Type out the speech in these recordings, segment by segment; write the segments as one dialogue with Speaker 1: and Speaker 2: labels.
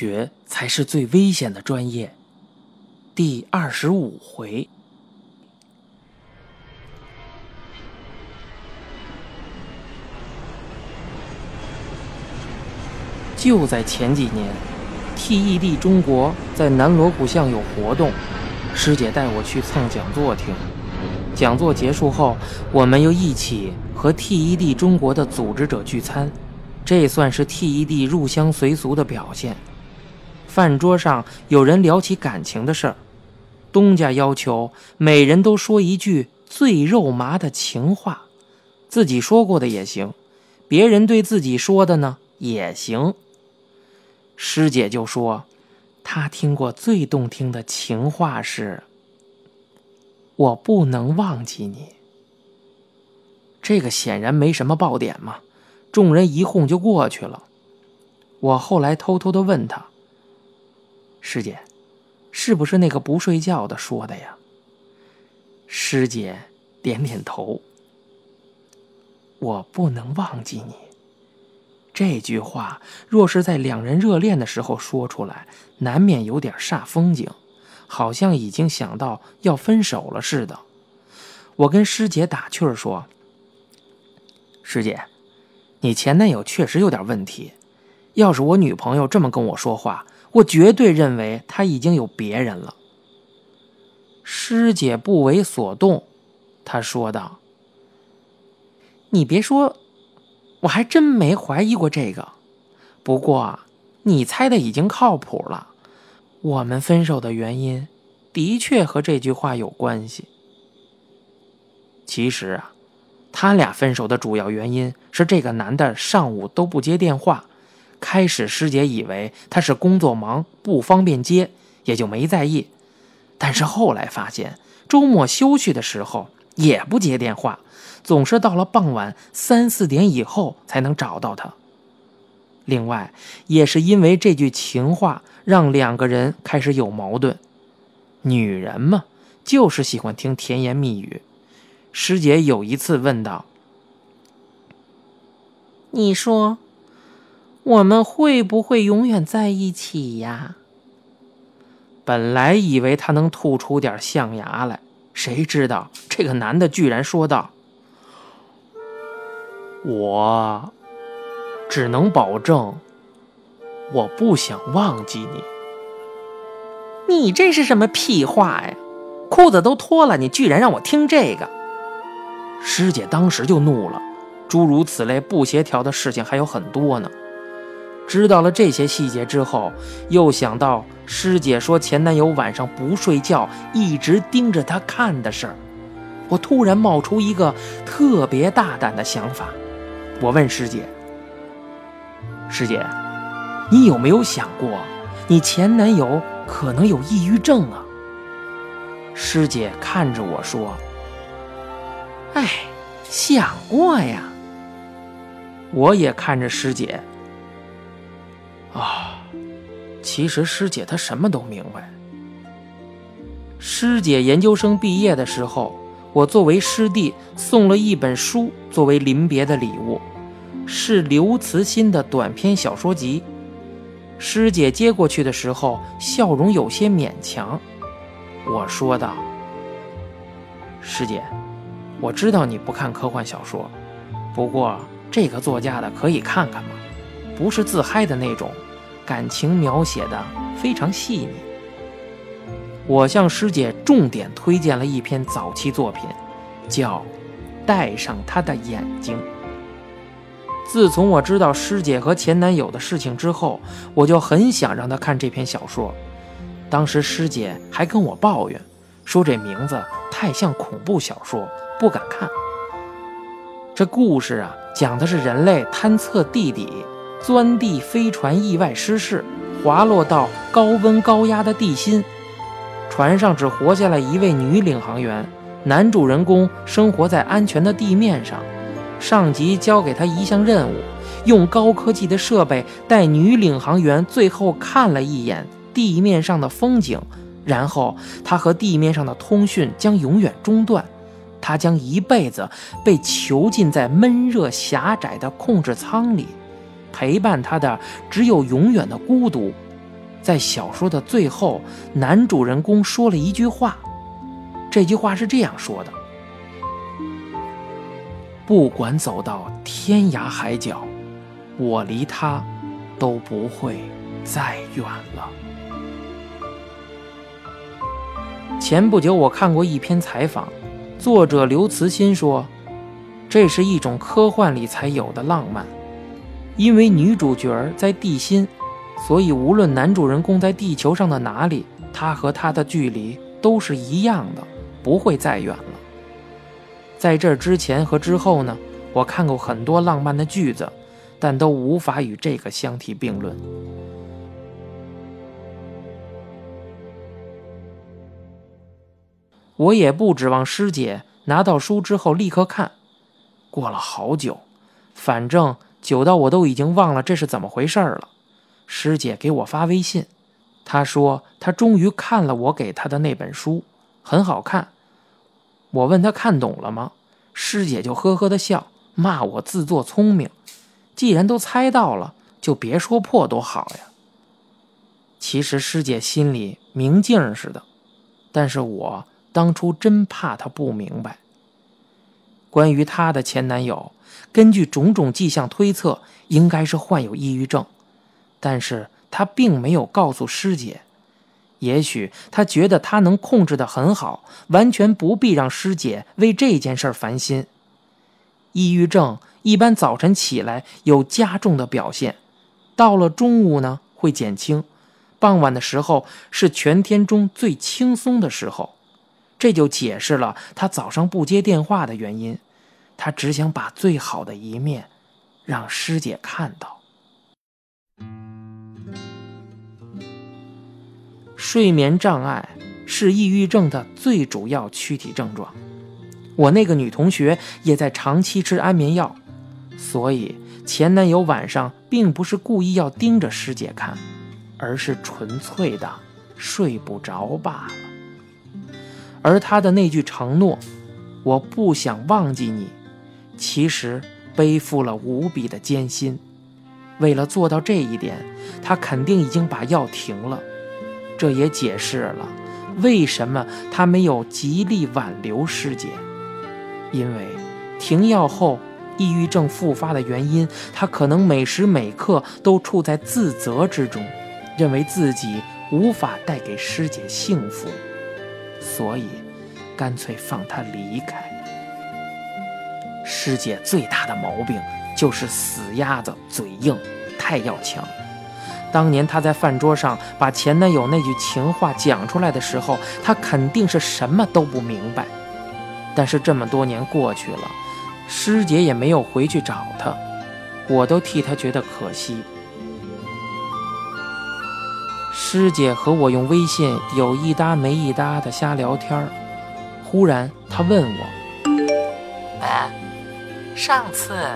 Speaker 1: 学才是最危险的专业。第二十五回，就在前几年，TED 中国在南锣鼓巷有活动，师姐带我去蹭讲座听。讲座结束后，我们又一起和 TED 中国的组织者聚餐，这算是 TED 入乡随俗的表现。饭桌上有人聊起感情的事儿，东家要求每人都说一句最肉麻的情话，自己说过的也行，别人对自己说的呢也行。师姐就说，她听过最动听的情话是。我不能忘记你。这个显然没什么爆点嘛，众人一哄就过去了。我后来偷偷的问他：“师姐，是不是那个不睡觉的说的呀？”师姐点点头。我不能忘记你。这句话若是在两人热恋的时候说出来，难免有点煞风景。好像已经想到要分手了似的。我跟师姐打趣儿说：“师姐，你前男友确实有点问题。要是我女朋友这么跟我说话，我绝对认为她已经有别人了。”师姐不为所动，她说道：“你别说，我还真没怀疑过这个。不过，你猜的已经靠谱了。”我们分手的原因，的确和这句话有关系。其实啊，他俩分手的主要原因是这个男的上午都不接电话。开始师姐以为他是工作忙不方便接，也就没在意。但是后来发现，周末休息的时候也不接电话，总是到了傍晚三四点以后才能找到他。另外，也是因为这句情话，让两个人开始有矛盾。女人嘛，就是喜欢听甜言蜜语。师姐有一次问道：“你说，我们会不会永远在一起呀？”本来以为他能吐出点象牙来，谁知道这个男的居然说道：“我。”只能保证，我不想忘记你。你这是什么屁话呀？裤子都脱了，你居然让我听这个！师姐当时就怒了。诸如此类不协调的事情还有很多呢。知道了这些细节之后，又想到师姐说前男友晚上不睡觉，一直盯着她看的事儿，我突然冒出一个特别大胆的想法。我问师姐。师姐，你有没有想过，你前男友可能有抑郁症啊？师姐看着我说：“哎，想过呀。”我也看着师姐。啊，其实师姐她什么都明白。师姐研究生毕业的时候，我作为师弟送了一本书作为临别的礼物。是刘慈欣的短篇小说集。师姐接过去的时候，笑容有些勉强。我说道：“师姐，我知道你不看科幻小说，不过这个作家的可以看看嘛，不是自嗨的那种，感情描写的非常细腻。”我向师姐重点推荐了一篇早期作品，叫《带上他的眼睛》。自从我知道师姐和前男友的事情之后，我就很想让她看这篇小说。当时师姐还跟我抱怨，说这名字太像恐怖小说，不敢看。这故事啊，讲的是人类探测地底，钻地飞船意外失事，滑落到高温高压的地心，船上只活下来一位女领航员，男主人公生活在安全的地面上。上级交给他一项任务，用高科技的设备带女领航员最后看了一眼地面上的风景，然后他和地面上的通讯将永远中断，他将一辈子被囚禁在闷热狭窄的控制舱里，陪伴他的只有永远的孤独，在小说的最后，男主人公说了一句话，这句话是这样说的：“不管走到天涯海角，我离他都不会再远了。”前不久，我看过一篇采访，作者刘慈欣说：“这是一种科幻里才有的浪漫，因为女主角在地心。”所以，无论男主人公在地球上的哪里，他和他的距离都是一样的，不会再远了。在这之前和之后呢，我看过很多浪漫的句子，但都无法与这个相提并论。我也不指望师姐拿到书之后立刻看，过了好久，反正久到我都已经忘了这是怎么回事了。师姐给我发微信，她说她终于看了我给她的那本书，很好看。我问她看懂了吗？师姐就呵呵的笑，骂我自作聪明。既然都猜到了，就别说破多好呀。其实师姐心里明镜似的，但是我当初真怕她不明白。关于她的前男友，根据种种迹象推测，应该是患有抑郁症。但是他并没有告诉师姐，也许他觉得他能控制得很好，完全不必让师姐为这件事烦心。抑郁症一般早晨起来有加重的表现，到了中午呢会减轻，傍晚的时候是全天中最轻松的时候，这就解释了他早上不接电话的原因。他只想把最好的一面让师姐看到。睡眠障碍是抑郁症的最主要躯体症状。我那个女同学也在长期吃安眠药，所以前男友晚上并不是故意要盯着师姐看，而是纯粹的睡不着罢了。而他的那句承诺“我不想忘记你”，其实背负了无比的艰辛。为了做到这一点，他肯定已经把药停了。这也解释了为什么他没有极力挽留师姐，因为停药后抑郁症复发的原因，他可能每时每刻都处在自责之中，认为自己无法带给师姐幸福，所以干脆放他离开。师姐最大的毛病就是死鸭子嘴硬，太要强。当年她在饭桌上把前男友那句情话讲出来的时候，她肯定是什么都不明白。但是这么多年过去了，师姐也没有回去找他，我都替她觉得可惜。师姐和我用微信有一搭没一搭的瞎聊天忽然她问我：“
Speaker 2: 哎，上次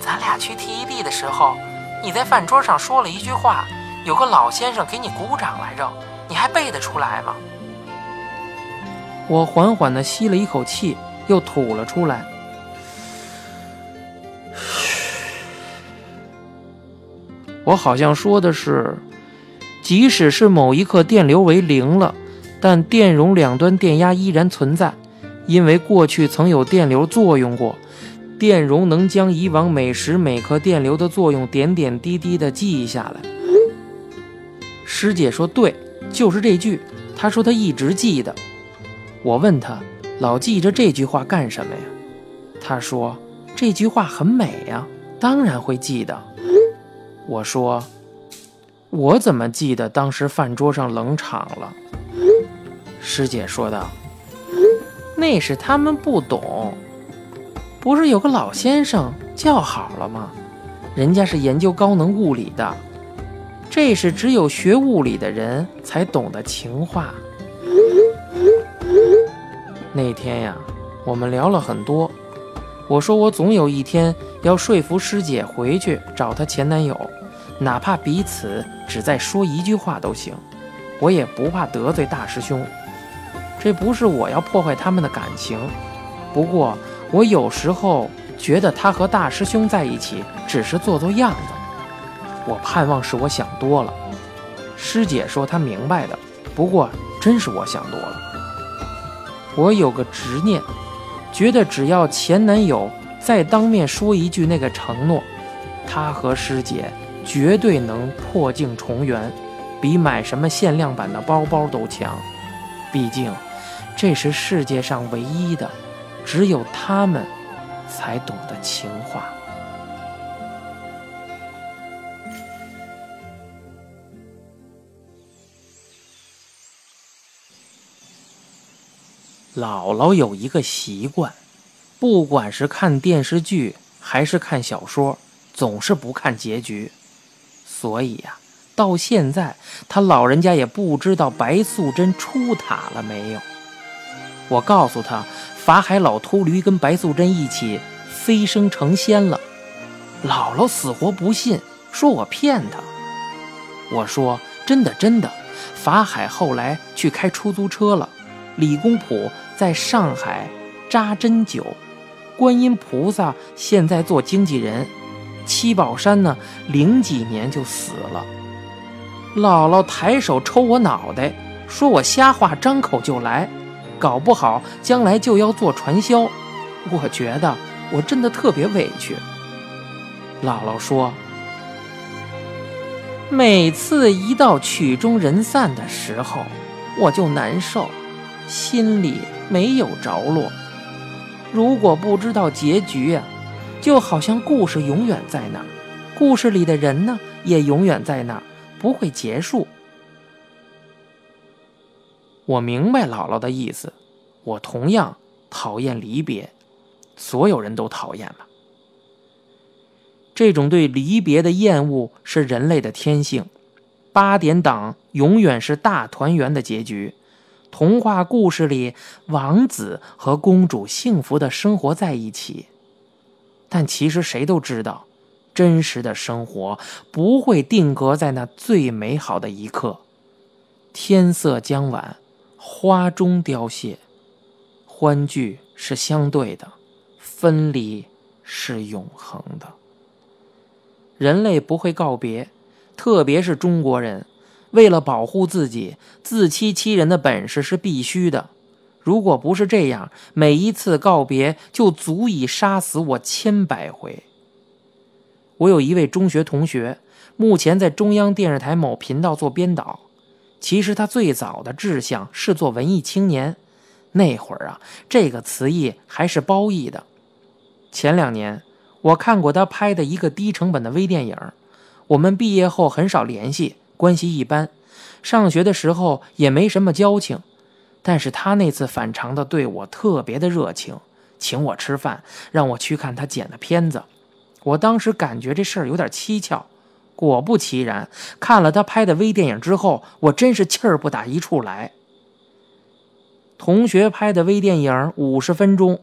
Speaker 2: 咱俩去 TED 的时候，你在饭桌上说了一句话。”有个老先生给你鼓掌来着，你还背得出来吗？
Speaker 1: 我缓缓地吸了一口气，又吐了出来。我好像说的是，即使是某一刻电流为零了，但电容两端电压依然存在，因为过去曾有电流作用过，电容能将以往每时每刻电流的作用点点滴滴地记忆下来。师姐说：“对，就是这句。”她说她一直记得。我问她：“老记着这句话干什么呀？”她说：“这句话很美呀，当然会记得。”我说：“我怎么记得当时饭桌上冷场了？”师姐说道：“那是他们不懂，不是有个老先生叫好了吗？人家是研究高能物理的。”这是只有学物理的人才懂的情话。那天呀，我们聊了很多。我说我总有一天要说服师姐回去找她前男友，哪怕彼此只再说一句话都行，我也不怕得罪大师兄。这不是我要破坏他们的感情，不过我有时候觉得他和大师兄在一起只是做做样子。我盼望是我想多了。师姐说她明白的，不过真是我想多了。我有个执念，觉得只要前男友再当面说一句那个承诺，他和师姐绝对能破镜重圆，比买什么限量版的包包都强。毕竟，这是世界上唯一的，只有他们才懂的情话。姥姥有一个习惯，不管是看电视剧还是看小说，总是不看结局。所以呀，到现在他老人家也不知道白素贞出塔了没有。我告诉他，法海老秃驴跟白素贞一起飞升成仙了。姥姥死活不信，说我骗他。我说真的真的，法海后来去开出租车了。李公朴在上海扎针灸，观音菩萨现在做经纪人，七宝山呢零几年就死了。姥姥抬手抽我脑袋，说我瞎话，张口就来，搞不好将来就要做传销。我觉得我真的特别委屈。姥姥说，每次一到曲终人散的时候，我就难受。心里没有着落。如果不知道结局呀，就好像故事永远在那儿，故事里的人呢也永远在那儿，不会结束。我明白姥姥的意思，我同样讨厌离别，所有人都讨厌嘛。这种对离别的厌恶是人类的天性。八点档永远是大团圆的结局。童话故事里，王子和公主幸福的生活在一起，但其实谁都知道，真实的生活不会定格在那最美好的一刻。天色将晚，花终凋谢，欢聚是相对的，分离是永恒的。人类不会告别，特别是中国人。为了保护自己，自欺欺人的本事是必须的。如果不是这样，每一次告别就足以杀死我千百回。我有一位中学同学，目前在中央电视台某频道做编导。其实他最早的志向是做文艺青年，那会儿啊，这个词义还是褒义的。前两年，我看过他拍的一个低成本的微电影。我们毕业后很少联系。关系一般，上学的时候也没什么交情，但是他那次反常的对我特别的热情，请我吃饭，让我去看他剪的片子。我当时感觉这事儿有点蹊跷，果不其然，看了他拍的微电影之后，我真是气儿不打一处来。同学拍的微电影五十分钟，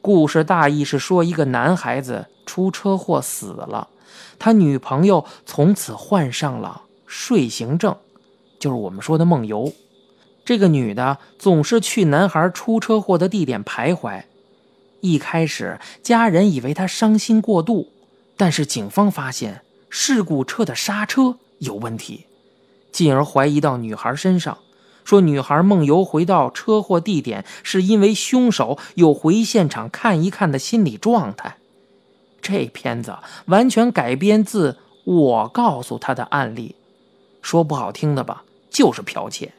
Speaker 1: 故事大意是说一个男孩子出车祸死了，他女朋友从此患上了。睡行症，就是我们说的梦游。这个女的总是去男孩出车祸的地点徘徊。一开始，家人以为她伤心过度，但是警方发现事故车的刹车有问题，进而怀疑到女孩身上，说女孩梦游回到车祸地点是因为凶手有回现场看一看的心理状态。这片子完全改编自我告诉他的案例。说不好听的吧，就是剽窃，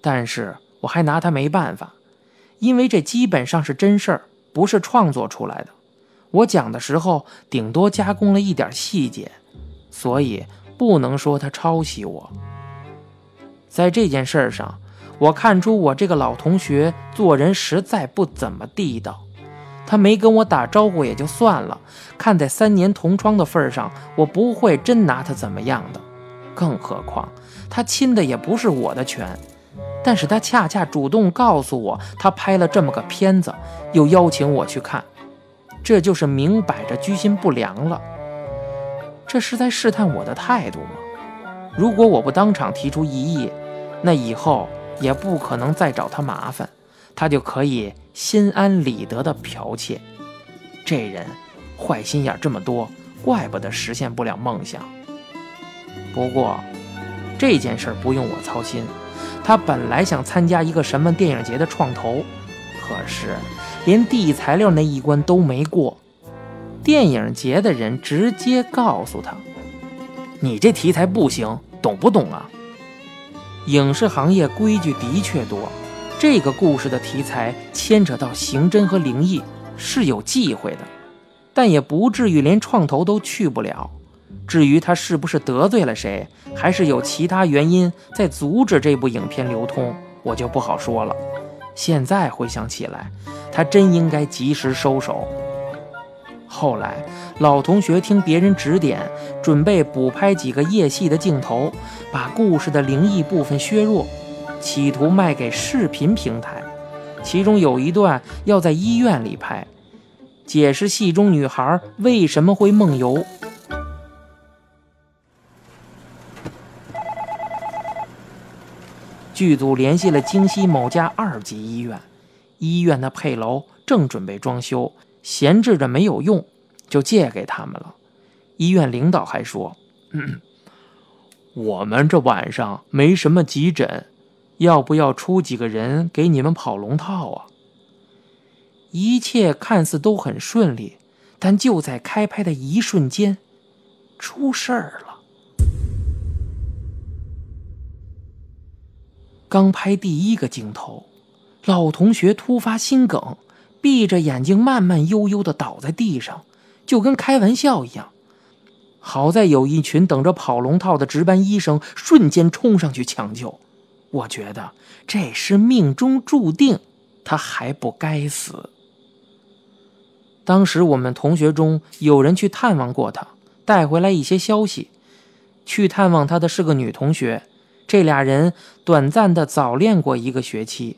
Speaker 1: 但是我还拿他没办法，因为这基本上是真事儿，不是创作出来的。我讲的时候顶多加工了一点细节，所以不能说他抄袭我。在这件事上，我看出我这个老同学做人实在不怎么地道，他没跟我打招呼也就算了，看在三年同窗的份上，我不会真拿他怎么样的。更何况，他亲的也不是我的拳，但是他恰恰主动告诉我，他拍了这么个片子，又邀请我去看，这就是明摆着居心不良了。这是在试探我的态度吗？如果我不当场提出异议，那以后也不可能再找他麻烦，他就可以心安理得的剽窃。这人坏心眼这么多，怪不得实现不了梦想。不过，这件事不用我操心。他本来想参加一个什么电影节的创投，可是连递材料那一关都没过。电影节的人直接告诉他：“你这题材不行，懂不懂啊？”影视行业规矩的确多，这个故事的题材牵扯到刑侦和灵异，是有忌讳的，但也不至于连创投都去不了。至于他是不是得罪了谁，还是有其他原因在阻止这部影片流通，我就不好说了。现在回想起来，他真应该及时收手。后来，老同学听别人指点，准备补拍几个夜戏的镜头，把故事的灵异部分削弱，企图卖给视频平台。其中有一段要在医院里拍，解释戏中女孩为什么会梦游。剧组联系了京西某家二级医院，医院的配楼正准备装修，闲置着没有用，就借给他们了。医院领导还说：“我们这晚上没什么急诊，要不要出几个人给你们跑龙套啊？”一切看似都很顺利，但就在开拍的一瞬间，出事儿了。刚拍第一个镜头，老同学突发心梗，闭着眼睛慢慢悠悠地倒在地上，就跟开玩笑一样。好在有一群等着跑龙套的值班医生瞬间冲上去抢救。我觉得这是命中注定，他还不该死。当时我们同学中有人去探望过他，带回来一些消息。去探望他的是个女同学。这俩人短暂的早恋过一个学期，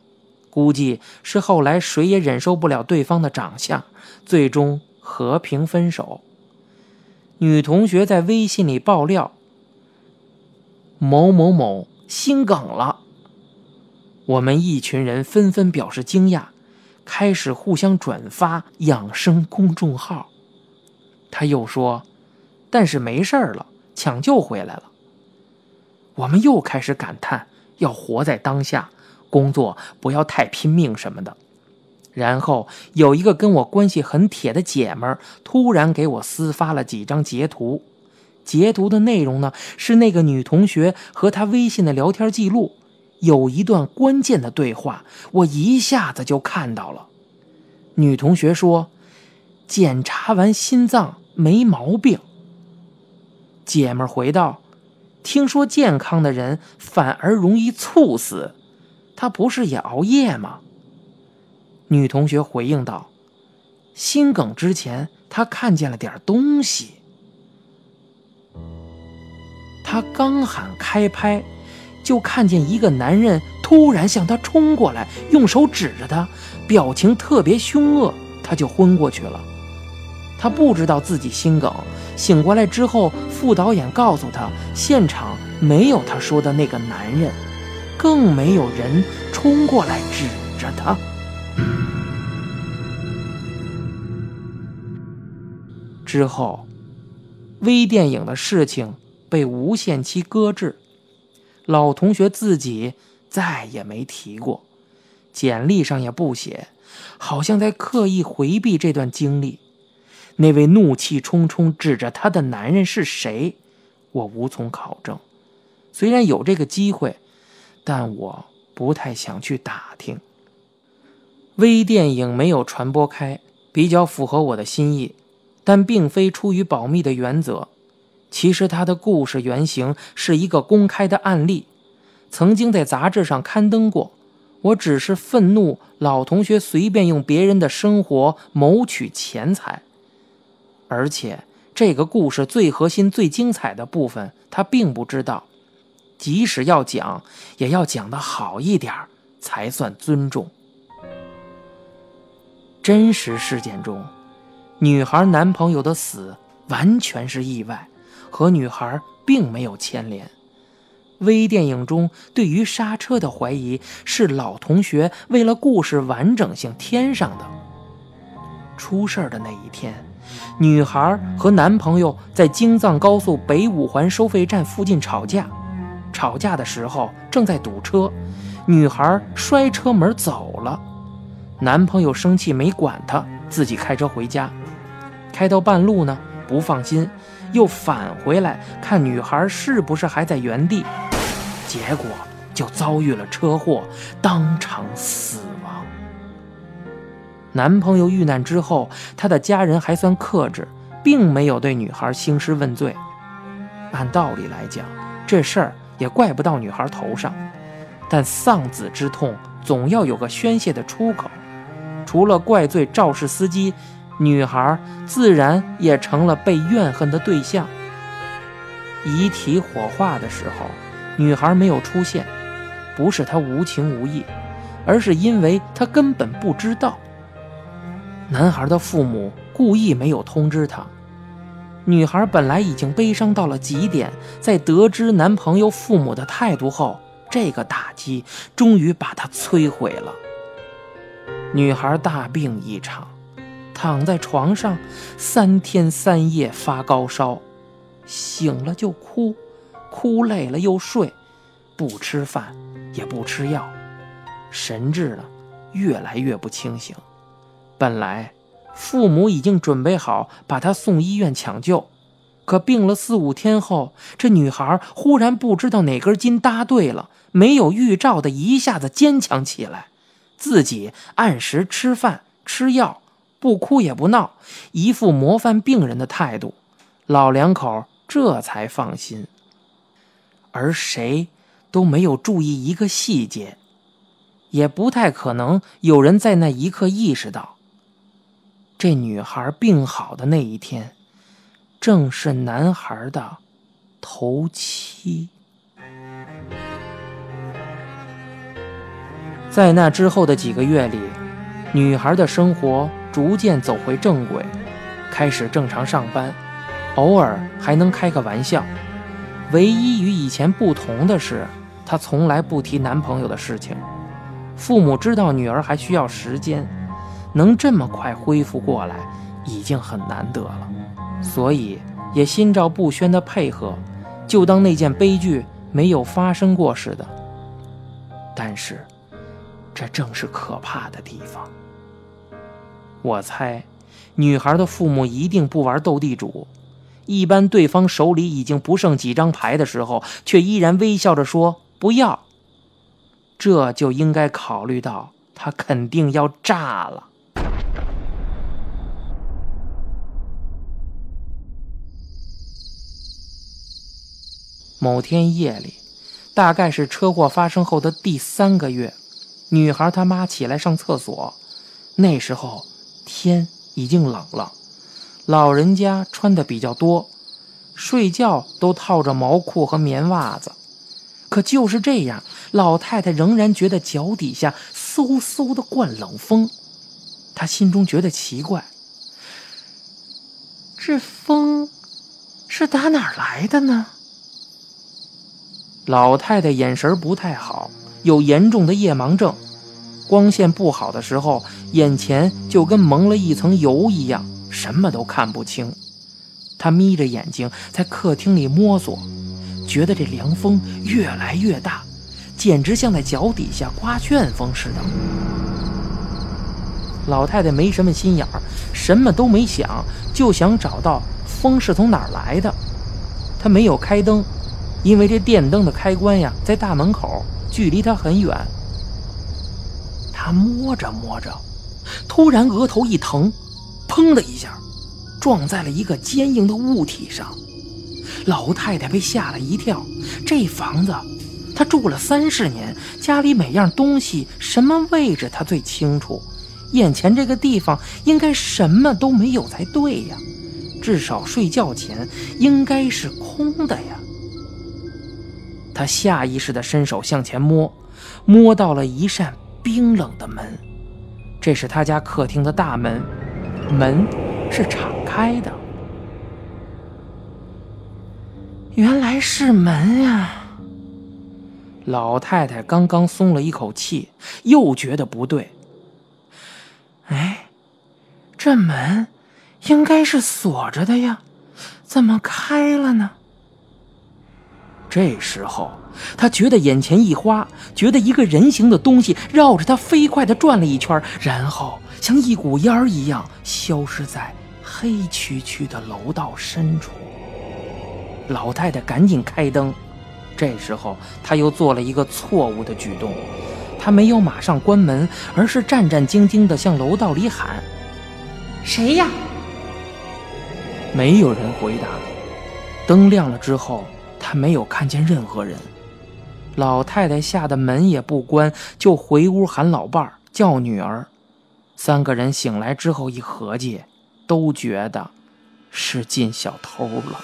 Speaker 1: 估计是后来谁也忍受不了对方的长相，最终和平分手。女同学在微信里爆料：“某某某心梗了。”我们一群人纷纷表示惊讶，开始互相转发养生公众号。他又说：“但是没事了，抢救回来了。”我们又开始感叹要活在当下，工作不要太拼命什么的。然后有一个跟我关系很铁的姐们儿突然给我私发了几张截图，截图的内容呢是那个女同学和她微信的聊天记录，有一段关键的对话，我一下子就看到了。女同学说：“检查完心脏没毛病。”姐们儿回道。听说健康的人反而容易猝死，他不是也熬夜吗？女同学回应道：“心梗之前，他看见了点东西。”他刚喊开拍，就看见一个男人突然向他冲过来，用手指着他，表情特别凶恶，他就昏过去了。他不知道自己心梗，醒过来之后，副导演告诉他，现场没有他说的那个男人，更没有人冲过来指着他。之后，微电影的事情被无限期搁置，老同学自己再也没提过，简历上也不写，好像在刻意回避这段经历。那位怒气冲冲指着他的男人是谁？我无从考证。虽然有这个机会，但我不太想去打听。微电影没有传播开，比较符合我的心意，但并非出于保密的原则。其实他的故事原型是一个公开的案例，曾经在杂志上刊登过。我只是愤怒老同学随便用别人的生活谋取钱财。而且，这个故事最核心、最精彩的部分，他并不知道。即使要讲，也要讲得好一点才算尊重。真实事件中，女孩男朋友的死完全是意外，和女孩并没有牵连。微电影中对于刹车的怀疑，是老同学为了故事完整性添上的。出事的那一天。女孩和男朋友在京藏高速北五环收费站附近吵架，吵架的时候正在堵车，女孩摔车门走了。男朋友生气没管她，自己开车回家。开到半路呢，不放心，又返回来看女孩是不是还在原地，结果就遭遇了车祸，当场死。男朋友遇难之后，他的家人还算克制，并没有对女孩兴师问罪。按道理来讲，这事儿也怪不到女孩头上，但丧子之痛总要有个宣泄的出口。除了怪罪肇事司机，女孩自然也成了被怨恨的对象。遗体火化的时候，女孩没有出现，不是她无情无义，而是因为她根本不知道。男孩的父母故意没有通知她。女孩本来已经悲伤到了极点，在得知男朋友父母的态度后，这个打击终于把她摧毁了。女孩大病一场，躺在床上三天三夜发高烧，醒了就哭，哭累了又睡，不吃饭也不吃药，神志呢越来越不清醒。本来。父母已经准备好把她送医院抢救，可病了四五天后，这女孩忽然不知道哪根筋搭对了，没有预兆的一下子坚强起来，自己按时吃饭吃药，不哭也不闹，一副模范病人的态度，老两口这才放心。而谁都没有注意一个细节，也不太可能有人在那一刻意识到。这女孩病好的那一天，正是男孩的头七。在那之后的几个月里，女孩的生活逐渐走回正轨，开始正常上班，偶尔还能开个玩笑。唯一与以前不同的是，她从来不提男朋友的事情。父母知道女儿还需要时间。能这么快恢复过来，已经很难得了，所以也心照不宣的配合，就当那件悲剧没有发生过似的。但是，这正是可怕的地方。我猜，女孩的父母一定不玩斗地主，一般对方手里已经不剩几张牌的时候，却依然微笑着说不要，这就应该考虑到他肯定要炸了。某天夜里，大概是车祸发生后的第三个月，女孩她妈起来上厕所，那时候天已经冷了，老人家穿的比较多，睡觉都套着毛裤和棉袜子，可就是这样，老太太仍然觉得脚底下嗖嗖的灌冷风，她心中觉得奇怪，这风是打哪儿来的呢？老太太眼神不太好，有严重的夜盲症，光线不好的时候，眼前就跟蒙了一层油一样，什么都看不清。她眯着眼睛在客厅里摸索，觉得这凉风越来越大，简直像在脚底下刮旋风似的。老太太没什么心眼儿，什么都没想，就想找到风是从哪儿来的。她没有开灯。因为这电灯的开关呀，在大门口，距离他很远。他摸着摸着，突然额头一疼，砰的一下，撞在了一个坚硬的物体上。老太太被吓了一跳。这房子，她住了三十年，家里每样东西、什么位置，她最清楚。眼前这个地方，应该什么都没有才对呀。至少睡觉前应该是空的呀。他下意识地伸手向前摸，摸到了一扇冰冷的门，这是他家客厅的大门，门是敞开的。原来是门呀！老太太刚刚松了一口气，又觉得不对。哎，这门应该是锁着的呀，怎么开了呢？这时候，他觉得眼前一花，觉得一个人形的东西绕着他飞快地转了一圈，然后像一股烟儿一样消失在黑黢黢的楼道深处。老太太赶紧开灯。这时候，他又做了一个错误的举动，他没有马上关门，而是战战兢兢地向楼道里喊：“
Speaker 3: 谁呀？”
Speaker 1: 没有人回答。灯亮了之后，他没有看见任何人。老太太吓得门也不关，就回屋喊老伴儿叫女儿。三个人醒来之后一合计，都觉得是进小偷了。